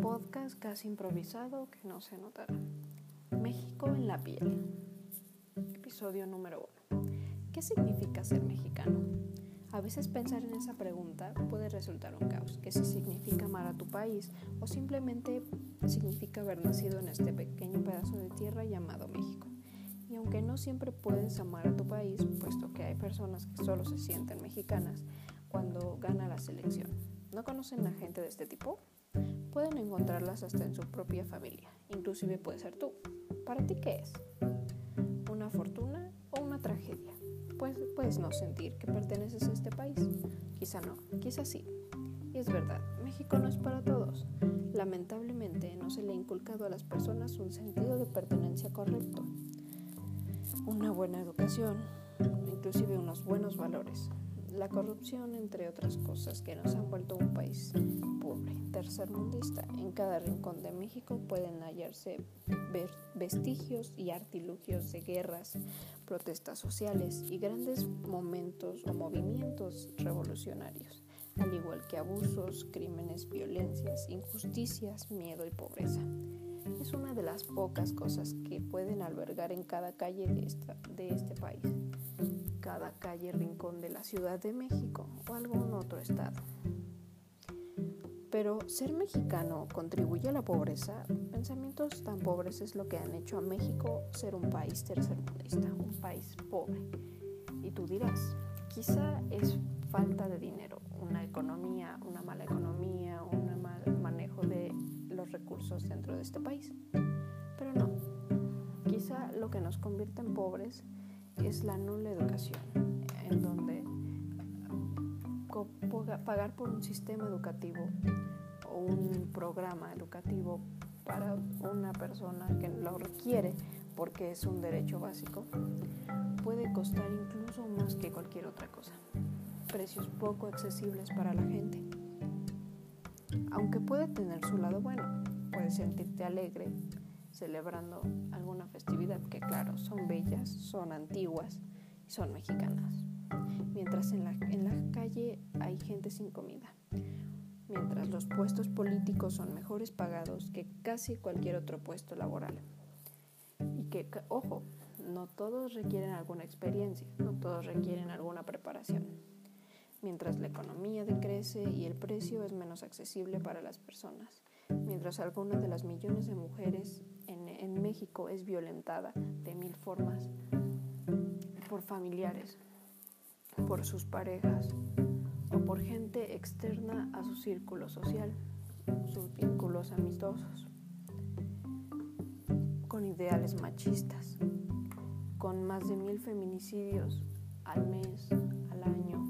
podcast casi improvisado que no se notará. México en la piel. Episodio número uno. ¿Qué significa ser mexicano? A veces pensar en esa pregunta puede resultar un caos, que si significa amar a tu país o simplemente significa haber nacido en este pequeño pedazo de tierra llamado México. Y aunque no siempre puedes amar a tu país, puesto que hay personas que solo se sienten mexicanas cuando gana la selección, ¿no conocen a gente de este tipo? Pueden encontrarlas hasta en su propia familia, inclusive puede ser tú. ¿Para ti qué es? ¿Una fortuna o una tragedia? Pues puedes no sentir que perteneces a este país. Quizá no, quizá sí. Y es verdad, México no es para todos. Lamentablemente no se le ha inculcado a las personas un sentido de pertenencia correcto, una buena educación, inclusive unos buenos valores, la corrupción, entre otras cosas, que nos han vuelto un país pobre, tercermundista. En cada rincón de México pueden hallarse vestigios y artilugios de guerras, protestas sociales y grandes momentos o movimientos revolucionarios, al igual que abusos, crímenes, violencias, injusticias, miedo y pobreza. Es una de las pocas cosas que pueden albergar en cada calle de, este país cada calle rincón de la Ciudad de México o algún otro estado. Pero ser mexicano contribuye a la pobreza. Pensamientos tan pobres es lo que han hecho a México ser un país tercermundista, un país pobre. Y tú dirás, quizá es falta de dinero, una economía, una mala economía, un mal manejo de los recursos dentro de este país. Pero no, quizá lo que nos convierte en pobres es la nula educación, en donde pagar por un sistema educativo o un programa educativo para una persona que lo requiere porque es un derecho básico puede costar incluso más que cualquier otra cosa. Precios poco accesibles para la gente. Aunque puede tener su lado bueno, puedes sentirte alegre celebrando alguna festividad que claro, son bellas, son antiguas y son mexicanas. Mientras en la, en la calle hay gente sin comida. Mientras los puestos políticos son mejores pagados que casi cualquier otro puesto laboral. Y que, ojo, no todos requieren alguna experiencia, no todos requieren alguna preparación. Mientras la economía decrece y el precio es menos accesible para las personas mientras algunas de las millones de mujeres en, en México es violentada de mil formas por familiares, por sus parejas o por gente externa a su círculo social, sus vínculos amistosos, con ideales machistas, con más de mil feminicidios al mes, al año.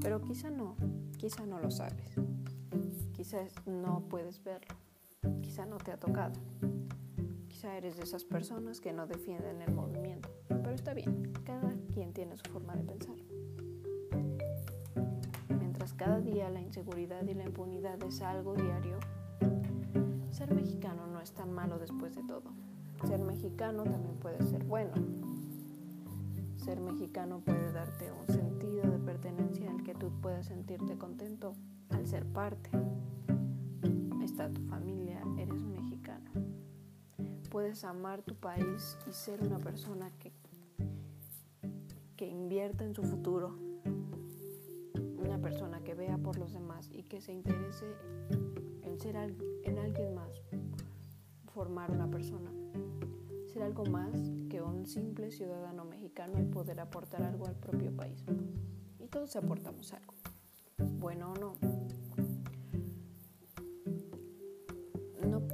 Pero quizá no, quizá no lo sabes. Quizás no puedes verlo, quizá no te ha tocado, quizá eres de esas personas que no defienden el movimiento, pero está bien, cada quien tiene su forma de pensar. Mientras cada día la inseguridad y la impunidad es algo diario, ser mexicano no es tan malo después de todo. Ser mexicano también puede ser bueno. Ser mexicano puede darte un sentido de pertenencia en el que tú puedas sentirte contento ser parte tu familia, eres mexicano. Puedes amar tu país y ser una persona que, que invierta en su futuro, una persona que vea por los demás y que se interese en ser en alguien más, formar una persona, ser algo más que un simple ciudadano mexicano y poder aportar algo al propio país. Y todos aportamos algo, bueno o no,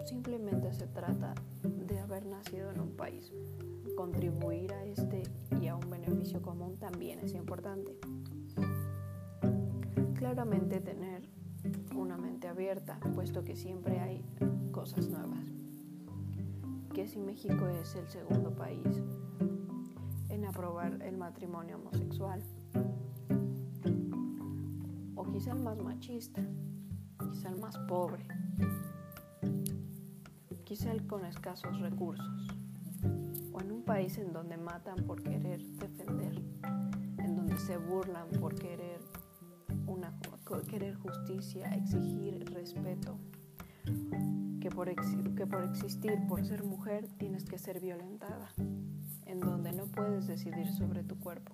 simplemente se trata de haber nacido en un país. Contribuir a este y a un beneficio común también es importante. Claramente tener una mente abierta, puesto que siempre hay cosas nuevas. Que si México es el segundo país en aprobar el matrimonio homosexual, quizá el más machista, quizá el más pobre, quizá el con escasos recursos, o en un país en donde matan por querer defender, en donde se burlan por querer, una, querer justicia, exigir respeto, que por, que por existir, por ser mujer, tienes que ser violentada, en donde no puedes decidir sobre tu cuerpo.